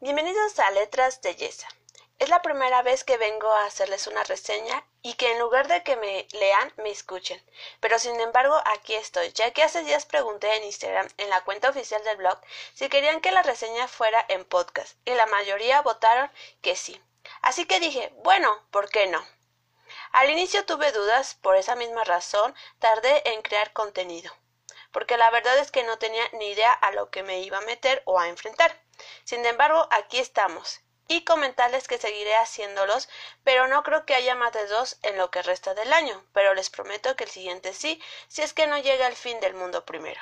Bienvenidos a Letras de Yesa. Es la primera vez que vengo a hacerles una reseña y que en lugar de que me lean, me escuchen. Pero sin embargo, aquí estoy, ya que hace días pregunté en Instagram, en la cuenta oficial del blog, si querían que la reseña fuera en podcast, y la mayoría votaron que sí. Así que dije, bueno, ¿por qué no? Al inicio tuve dudas, por esa misma razón tardé en crear contenido, porque la verdad es que no tenía ni idea a lo que me iba a meter o a enfrentar. Sin embargo, aquí estamos, y comentarles que seguiré haciéndolos, pero no creo que haya más de dos en lo que resta del año, pero les prometo que el siguiente sí, si es que no llega el fin del mundo primero.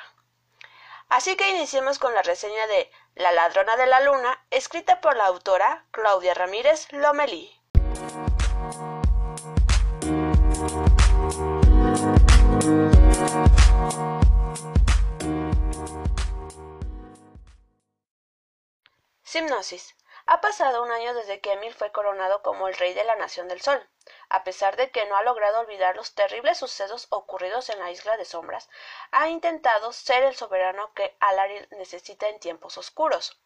Así que iniciemos con la reseña de La ladrona de la luna, escrita por la autora Claudia Ramírez Lomelí. Simnosis. Ha pasado un año desde que Emil fue coronado como el rey de la Nación del Sol. A pesar de que no ha logrado olvidar los terribles sucesos ocurridos en la Isla de Sombras, ha intentado ser el soberano que Alaril necesita en tiempos oscuros.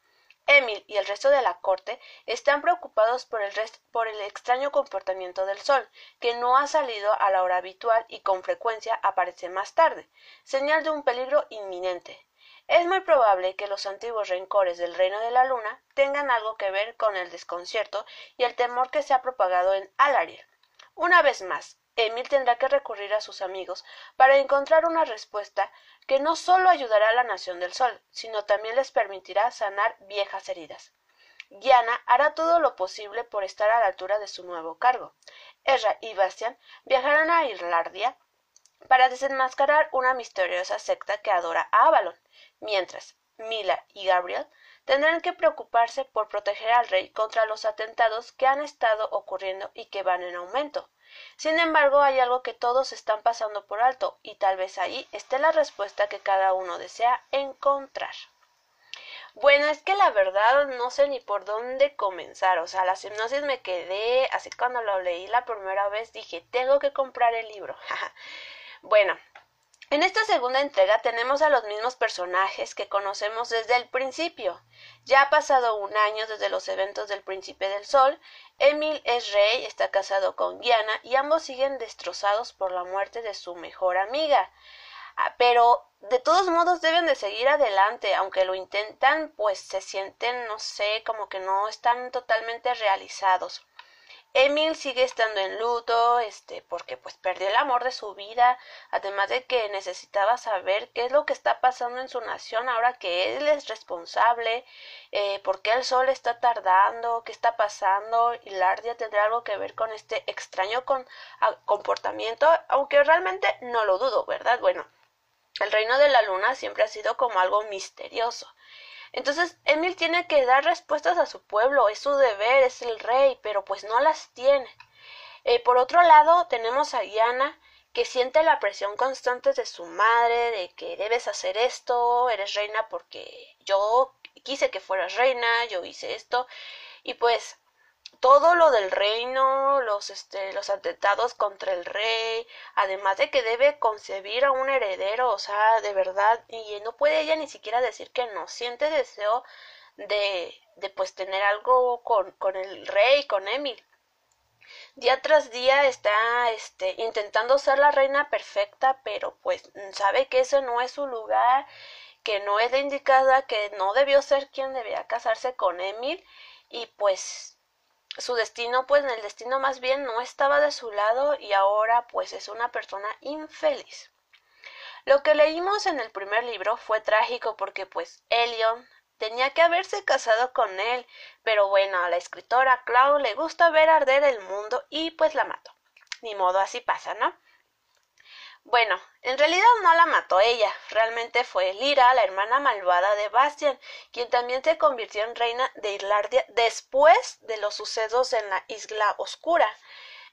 Emil y el resto de la corte están preocupados por el, por el extraño comportamiento del sol, que no ha salido a la hora habitual y con frecuencia aparece más tarde, señal de un peligro inminente. Es muy probable que los antiguos rencores del reino de la luna tengan algo que ver con el desconcierto y el temor que se ha propagado en Alariel. Una vez más, Emil tendrá que recurrir a sus amigos para encontrar una respuesta que no solo ayudará a la nación del sol, sino también les permitirá sanar viejas heridas. Gianna hará todo lo posible por estar a la altura de su nuevo cargo. Ezra y Bastian viajarán a Irlandia para desenmascarar una misteriosa secta que adora a Avalon mientras Mila y Gabriel tendrán que preocuparse por proteger al rey contra los atentados que han estado ocurriendo y que van en aumento. Sin embargo, hay algo que todos están pasando por alto, y tal vez ahí esté la respuesta que cada uno desea encontrar. Bueno, es que la verdad no sé ni por dónde comenzar. O sea, la hipnosis me quedé, así cuando lo leí la primera vez dije, tengo que comprar el libro. bueno, en esta segunda entrega tenemos a los mismos personajes que conocemos desde el principio. Ya ha pasado un año desde los eventos del Príncipe del Sol, Emil es rey, está casado con Diana y ambos siguen destrozados por la muerte de su mejor amiga. Ah, pero de todos modos deben de seguir adelante, aunque lo intentan, pues se sienten, no sé, como que no están totalmente realizados. Emil sigue estando en luto, este, porque pues perdió el amor de su vida, además de que necesitaba saber qué es lo que está pasando en su nación ahora que él es responsable, eh, por qué el sol está tardando, qué está pasando, y Lardia tendrá algo que ver con este extraño con, comportamiento, aunque realmente no lo dudo, ¿verdad? Bueno, el reino de la luna siempre ha sido como algo misterioso. Entonces, Emil tiene que dar respuestas a su pueblo, es su deber, es el rey, pero pues no las tiene. Eh, por otro lado, tenemos a Diana, que siente la presión constante de su madre, de que debes hacer esto, eres reina porque yo quise que fueras reina, yo hice esto, y pues todo lo del reino, los, este, los atentados contra el rey, además de que debe concebir a un heredero, o sea, de verdad, y no puede ella ni siquiera decir que no, siente deseo de, de pues tener algo con, con el rey, con Emil. Día tras día está este, intentando ser la reina perfecta, pero pues sabe que ese no es su lugar, que no es la indicada, que no debió ser quien debía casarse con Emil, y pues su destino, pues el destino más bien no estaba de su lado y ahora pues es una persona infeliz. Lo que leímos en el primer libro fue trágico porque pues Elion tenía que haberse casado con él, pero bueno, a la escritora Clau le gusta ver arder el mundo y pues la mató. Ni modo, así pasa, ¿no? Bueno, en realidad no la mató ella, realmente fue Lira, la hermana malvada de Bastian, quien también se convirtió en reina de Irlandia después de los sucesos en la Isla Oscura.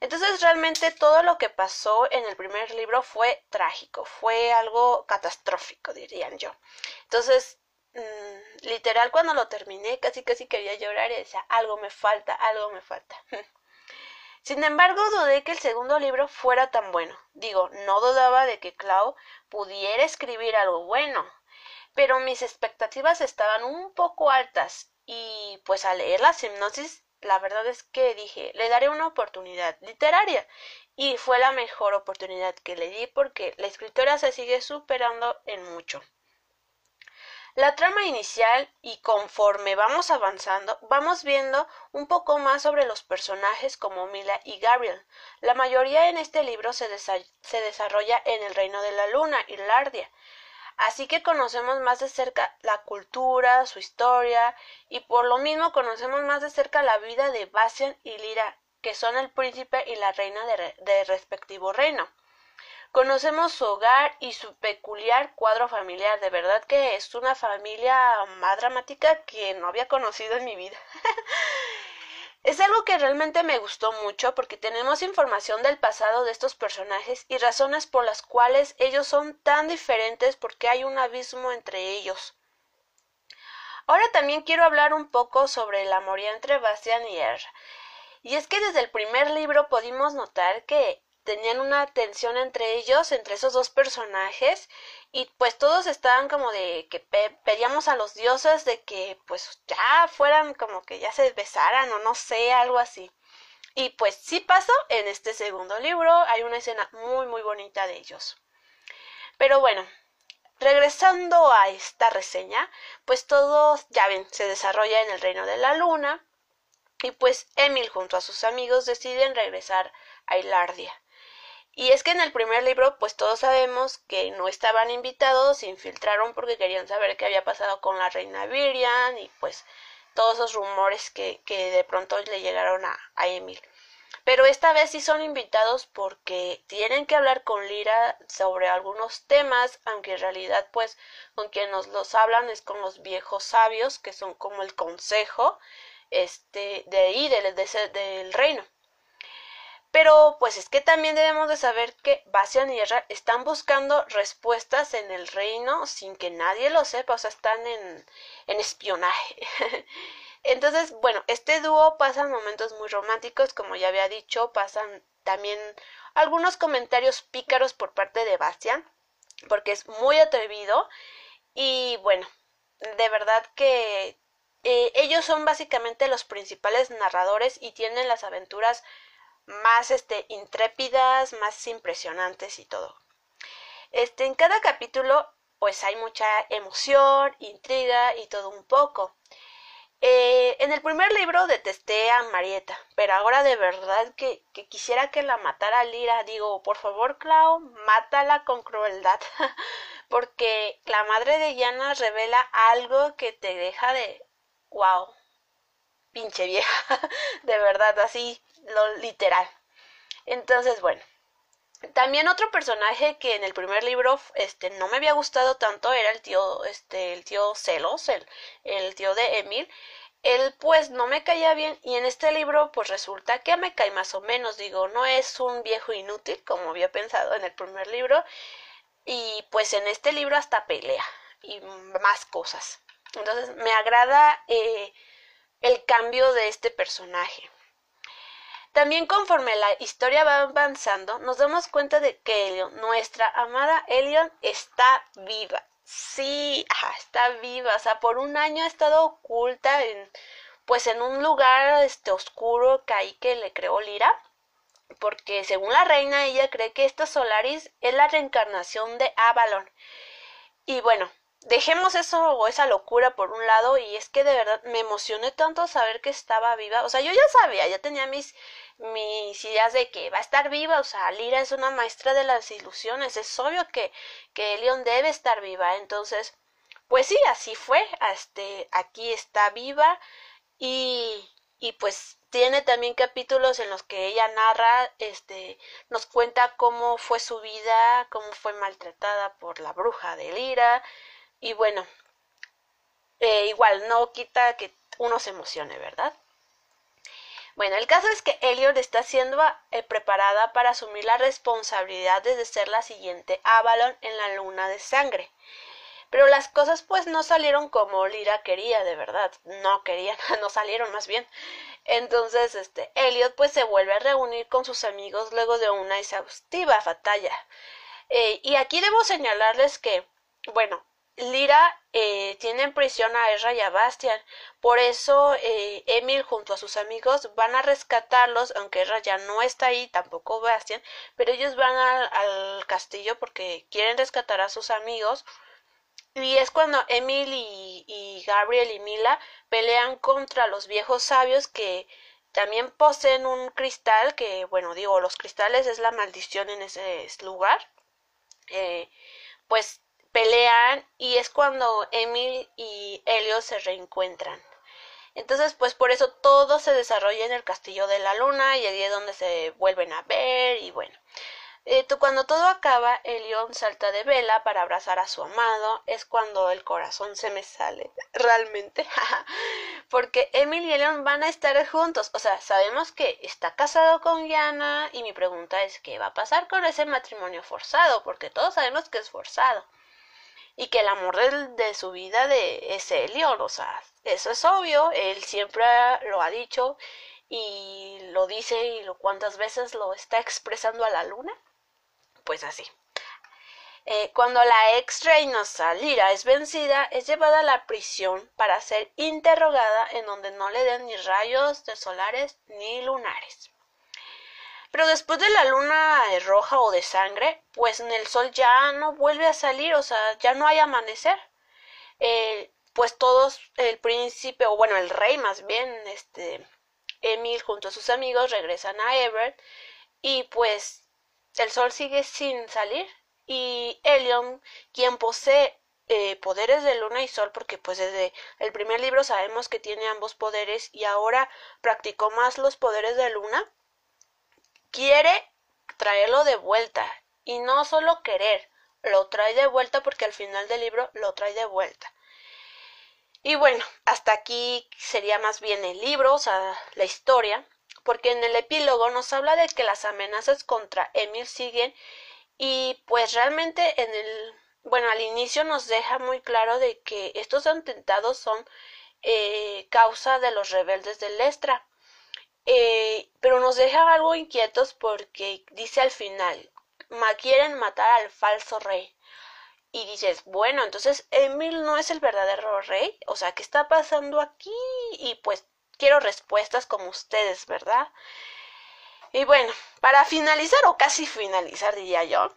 Entonces realmente todo lo que pasó en el primer libro fue trágico, fue algo catastrófico, dirían yo. Entonces, mm, literal cuando lo terminé casi casi quería llorar y decía, algo me falta, algo me falta. Sin embargo, dudé que el segundo libro fuera tan bueno. Digo, no dudaba de que Clau pudiera escribir algo bueno, pero mis expectativas estaban un poco altas y pues al leer la hipnosis la verdad es que dije, le daré una oportunidad literaria. Y fue la mejor oportunidad que le di porque la escritora se sigue superando en mucho. La trama inicial y conforme vamos avanzando, vamos viendo un poco más sobre los personajes como Mila y Gabriel. La mayoría en este libro se, desarrolla en el reino de la luna, Irlandia, Así que conocemos más de cerca la cultura, su historia, y por lo mismo conocemos más de cerca la vida de Bastian y Lira, que son el príncipe y la reina de, respectivo reino. Conocemos su hogar y su peculiar cuadro familiar. De verdad que es una familia más dramática que no había conocido en mi vida. Es algo que realmente me gustó mucho porque tenemos información del pasado de estos personajes y razones por las cuales ellos son tan diferentes porque hay un abismo entre ellos. Ahora también quiero hablar un poco sobre el amoría entre Bastian y Er. Y es que desde el primer libro pudimos notar que tenían una tensión entre ellos, entre esos dos personajes, y pues todos estaban como de que pedíamos a los dioses de que pues ya fueran como que ya se besaran o no sé, algo así. Y pues sí pasó en este segundo libro, hay una escena muy muy bonita de ellos. Pero bueno, regresando a esta reseña, pues todo, ya ven, se desarrolla en el reino de la luna, y pues Emil junto a sus amigos deciden regresar a Hilardia. Y es que en el primer libro, pues todos sabemos que no estaban invitados, se infiltraron porque querían saber qué había pasado con la reina Virian y pues todos esos rumores que, que de pronto le llegaron a, a Emil. Pero esta vez sí son invitados porque tienen que hablar con Lira sobre algunos temas, aunque en realidad pues con quien nos los hablan es con los viejos sabios, que son como el consejo este, de ahí, del, del reino. Pero pues es que también debemos de saber que Bastian y Erra están buscando respuestas en el reino sin que nadie lo sepa, o sea, están en, en espionaje. Entonces, bueno, este dúo pasa momentos muy románticos, como ya había dicho, pasan también algunos comentarios pícaros por parte de Bastian, porque es muy atrevido y bueno, de verdad que eh, ellos son básicamente los principales narradores y tienen las aventuras más este, intrépidas, más impresionantes y todo. Este, en cada capítulo pues hay mucha emoción, intriga y todo un poco. Eh, en el primer libro detesté a Marieta, pero ahora de verdad que, que quisiera que la matara Lira. Digo, por favor, Clau, mátala con crueldad, porque la madre de Yana revela algo que te deja de wow, pinche vieja, de verdad, así, lo literal. Entonces, bueno, también otro personaje que en el primer libro este no me había gustado tanto era el tío este el tío Celos, el, tío de Emil. Él pues no me caía bien y en este libro pues resulta que me cae más o menos, digo, no es un viejo inútil como había pensado en el primer libro y pues en este libro hasta pelea y más cosas. Entonces me agrada eh, el cambio de este personaje. También conforme la historia va avanzando, nos damos cuenta de que Elion, nuestra amada Elion, está viva. Sí, está viva. O sea, por un año ha estado oculta en, pues en un lugar este oscuro que ahí que le creó Lira. Porque según la reina, ella cree que esta Solaris es la reencarnación de Avalon. Y bueno, dejemos eso o esa locura por un lado y es que de verdad me emocioné tanto saber que estaba viva. O sea, yo ya sabía, ya tenía mis mis ideas de que va a estar viva, o sea, Lira es una maestra de las ilusiones, es obvio que que Leon debe estar viva, entonces pues sí, así fue, este aquí está viva. Y y pues tiene también capítulos en los que ella narra, este, nos cuenta cómo fue su vida, cómo fue maltratada por la bruja de Lira, y bueno, eh, igual no quita que uno se emocione, ¿verdad? Bueno, el caso es que Elliot está siendo eh, preparada para asumir la responsabilidad de ser la siguiente Avalon en la luna de sangre. Pero las cosas pues no salieron como Lira quería, de verdad. No querían, no salieron más bien. Entonces, este, Elliot pues se vuelve a reunir con sus amigos luego de una exhaustiva batalla. Eh, y aquí debo señalarles que, bueno, Lyra eh, tiene en prisión a Ezra y a Bastian. Por eso eh, Emil junto a sus amigos van a rescatarlos, aunque Ezra ya no está ahí, tampoco Bastian, pero ellos van al, castillo porque quieren rescatar a sus amigos. Y es cuando Emil y, y Gabriel y Mila pelean contra los viejos sabios que también poseen un cristal que, bueno, digo, los cristales es la maldición en ese lugar. Eh, pues pelean y es cuando Emil y Helio se reencuentran. Entonces, pues por eso todo se desarrolla en el Castillo de la Luna y allí es donde se vuelven a ver y bueno. Eh, cuando todo acaba, el león salta de vela para abrazar a su amado. Es cuando el corazón se me sale. Realmente. Porque Emil y León van a estar juntos. O sea, sabemos que está casado con Yana. Y mi pregunta es: ¿qué va a pasar con ese matrimonio forzado? Porque todos sabemos que es forzado. Y que el amor de, su vida de, es Elion. O sea, eso es obvio. Él siempre lo ha dicho. Y lo dice y lo cuántas veces lo está expresando a la luna pues así. Eh, cuando la ex reina Salira es vencida, es llevada a la prisión para ser interrogada en donde no le den ni rayos de solares ni lunares. Pero después de la luna roja o de sangre, pues en el sol ya no vuelve a salir, o sea, ya no hay amanecer. Eh, pues todos, el príncipe, o bueno, el rey más bien, este, Emil junto a sus amigos regresan a Everett y pues el sol sigue sin salir y Elion, quien posee eh, poderes de luna y sol, porque pues desde el primer libro sabemos que tiene ambos poderes y ahora practicó más los poderes de luna, quiere traerlo de vuelta y no solo querer, lo trae de vuelta porque al final del libro lo trae de vuelta. Y bueno, hasta aquí sería más bien el libro, o sea, la historia porque en el epílogo nos habla de que las amenazas contra Emil siguen y pues realmente en el bueno al inicio nos deja muy claro de que estos atentados son eh, causa de los rebeldes de Lestra eh, pero nos deja algo inquietos porque dice al final quieren matar al falso rey y dices, bueno, entonces Emil no es el verdadero rey, o sea, ¿qué está pasando aquí? Y pues quiero respuestas como ustedes, ¿verdad? Y bueno, para finalizar o casi finalizar diría yo,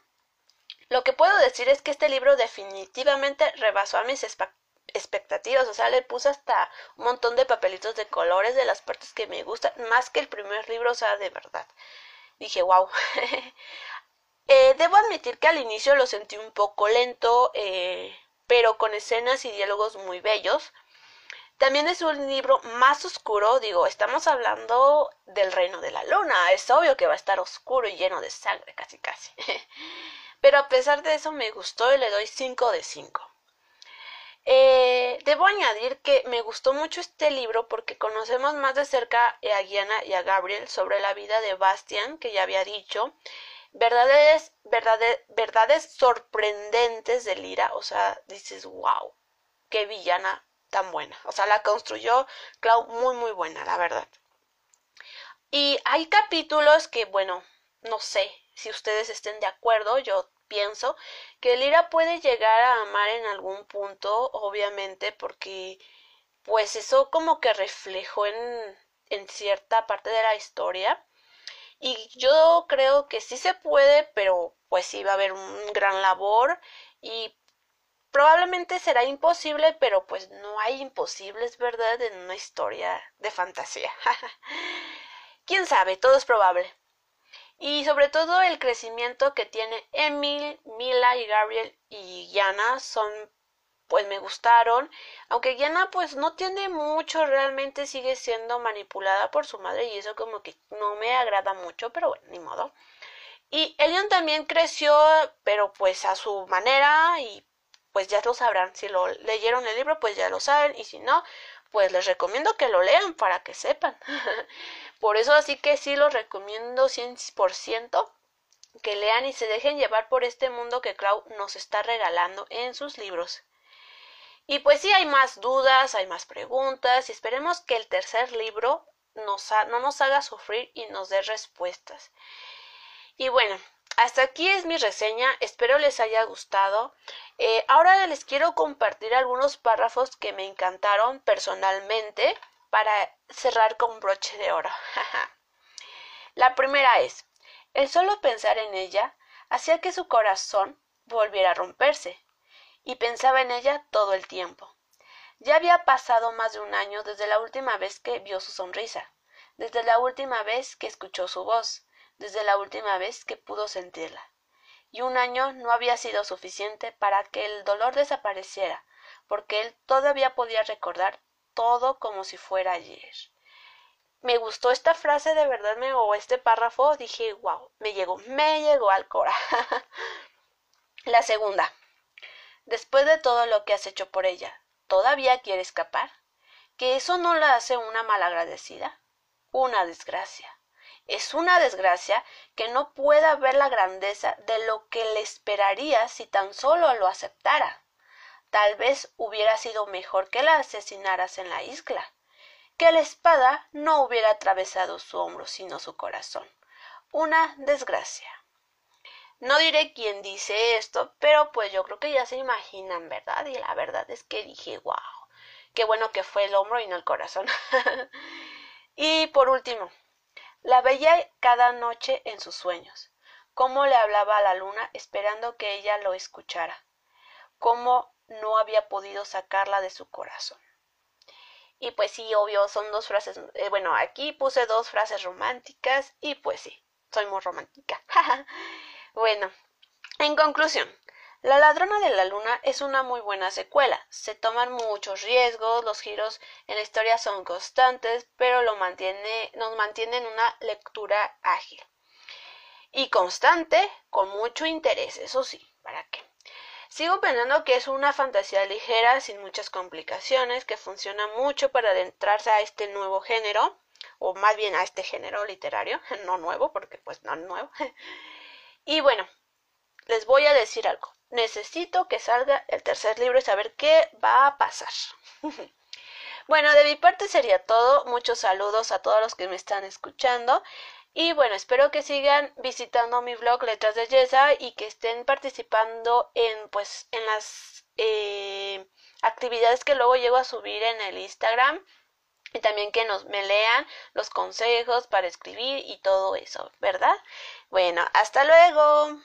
lo que puedo decir es que este libro definitivamente rebasó a mis expectativas, o sea, le puse hasta un montón de papelitos de colores de las partes que me gustan, más que el primer libro, o sea, de verdad. Dije, wow. Eh, debo admitir que al inicio lo sentí un poco lento, eh, pero con escenas y diálogos muy bellos. También es un libro más oscuro, digo, estamos hablando del reino de la luna, es obvio que va a estar oscuro y lleno de sangre, casi casi. Pero a pesar de eso me gustó y le doy 5 de 5. Eh, debo añadir que me gustó mucho este libro porque conocemos más de cerca a Gianna y a Gabriel sobre la vida de Bastian, que ya había dicho, verdades, verdades, verdades sorprendentes de Lira, o sea, dices, wow, qué villana tan buena. O sea, la construyó Clau muy, muy buena, la verdad. Y hay capítulos que, bueno, no sé si ustedes estén de acuerdo, yo pienso que Lira puede llegar a amar en algún punto, obviamente, porque pues eso como que reflejó en, en cierta parte de la historia. Y yo creo que sí se puede, pero pues sí va a haber un gran labor y Probablemente será imposible, pero pues no hay imposibles, ¿verdad? En una historia de fantasía. Quién sabe, todo es probable. Y sobre todo el crecimiento que tiene Emil, Mila y Gabriel y Yana son pues me gustaron, aunque Yana pues no tiene mucho, realmente sigue siendo manipulada por su madre y eso como que no me agrada mucho, pero bueno, ni modo. Y Elion también creció, pero pues a su manera y pues ya lo sabrán. Si lo leyeron el libro, pues ya lo saben. Y si no, pues les recomiendo que lo lean para que sepan. por eso así que sí los recomiendo 100% que lean y se dejen llevar por este mundo que Clau nos está regalando en sus libros. Y pues sí hay más dudas, hay más preguntas y esperemos que el tercer libro no nos haga sufrir y nos dé respuestas. Y bueno, hasta aquí es mi reseña, espero les haya gustado. Eh, ahora les quiero compartir algunos párrafos que me encantaron personalmente para cerrar con broche de oro. La primera es, el solo pensar en ella hacía que su corazón volviera a romperse, y pensaba en ella todo el tiempo. Ya había pasado más de un año desde la última vez que vio su sonrisa, desde la última vez que escuchó su voz, desde la última vez que pudo sentirla. Y un año no había sido suficiente para que el dolor desapareciera, porque él todavía podía recordar todo como si fuera ayer. Me gustó esta frase de verdad, me o este párrafo, dije, wow, me llegó, me llegó al cora. la segunda. Después de todo lo que has hecho por ella, ¿todavía quiere escapar? ¿Que eso no la hace una malagradecida? Una desgracia. Es una desgracia que no pueda ver la grandeza de lo que le esperaría si tan solo lo aceptara. Tal vez hubiera sido mejor que la asesinaras en la isla, que la espada no hubiera atravesado su hombro sino su corazón. Una desgracia. No diré quién dice esto, pero pues yo creo que ya se imaginan, ¿verdad? Y la verdad es que dije, wow, qué bueno que fue el hombro y no el corazón. y por último, la veía cada noche en sus sueños, cómo le hablaba a la luna esperando que ella lo escuchara, cómo no había podido sacarla de su corazón. Y pues sí, obvio, son dos frases, eh, bueno, aquí puse dos frases románticas y pues sí, soy muy romántica. bueno, en conclusión, La ladrona de la luna es una muy buena secuela. Se toman muchos riesgos, los giros en la historia son constantes, pero lo mantiene, nos mantienen una lectura ágil. Y constante, con mucho interés, eso sí, ¿para qué? Sigo pensando que es una fantasía ligera, sin muchas complicaciones, que funciona mucho para adentrarse a este nuevo género, o más bien a este género literario, no nuevo, porque pues no nuevo. y bueno, les voy a decir algo necesito que salga el tercer libro y saber qué va a pasar. bueno, de mi parte sería todo. Muchos saludos a todos los que me están escuchando. Y bueno, espero que sigan visitando mi blog Letras de Yesa y que estén participando en pues en las eh, actividades que luego llego a subir en el Instagram y también que nos me lean los consejos para escribir y todo eso, ¿verdad? Bueno, hasta luego.